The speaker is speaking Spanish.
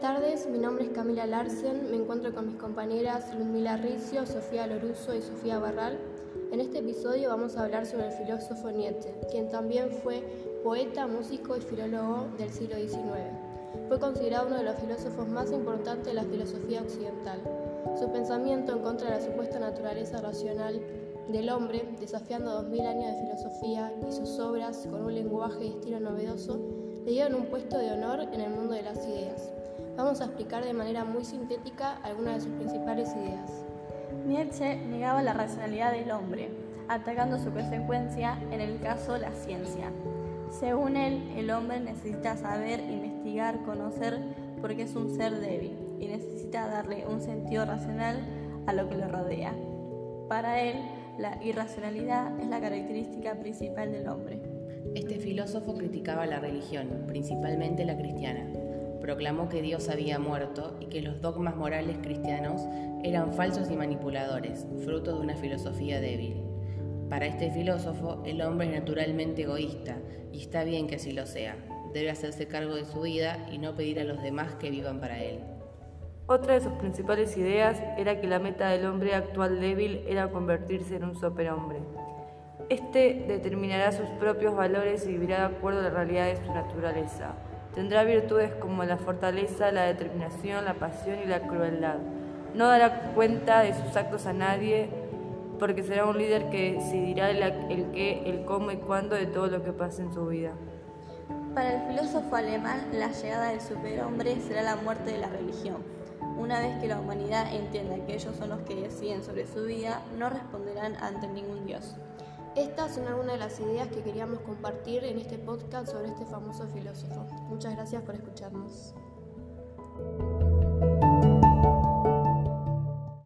tardes, mi nombre es Camila Larsen, me encuentro con mis compañeras Ludmila Ricio, Sofía Loruso y Sofía Barral. En este episodio vamos a hablar sobre el filósofo Nietzsche, quien también fue poeta, músico y filólogo del siglo XIX. Fue considerado uno de los filósofos más importantes de la filosofía occidental. Su pensamiento en contra de la supuesta naturaleza racional del hombre, desafiando dos mil años de filosofía y sus obras con un lenguaje y estilo novedoso, le dieron un puesto de honor en el mundo de las ideas. Vamos a explicar de manera muy sintética algunas de sus principales ideas. Nietzsche negaba la racionalidad del hombre, atacando su consecuencia, en el caso la ciencia. Según él, el hombre necesita saber, investigar, conocer, porque es un ser débil y necesita darle un sentido racional a lo que lo rodea. Para él, la irracionalidad es la característica principal del hombre. Este filósofo criticaba la religión, principalmente la cristiana proclamó que Dios había muerto y que los dogmas morales cristianos eran falsos y manipuladores, fruto de una filosofía débil. Para este filósofo, el hombre es naturalmente egoísta y está bien que así lo sea. Debe hacerse cargo de su vida y no pedir a los demás que vivan para él. Otra de sus principales ideas era que la meta del hombre actual débil era convertirse en un superhombre. Este determinará sus propios valores y vivirá de acuerdo a la realidad de su naturaleza. Tendrá virtudes como la fortaleza, la determinación, la pasión y la crueldad. No dará cuenta de sus actos a nadie porque será un líder que decidirá el, qué, el cómo y cuándo de todo lo que pase en su vida. Para el filósofo alemán, la llegada del superhombre será la muerte de la religión. Una vez que la humanidad entienda que ellos son los que deciden sobre su vida, no responderán ante ningún dios. Estas son algunas de las ideas que queríamos compartir en este podcast sobre este famoso filósofo. Muchas gracias por escucharnos.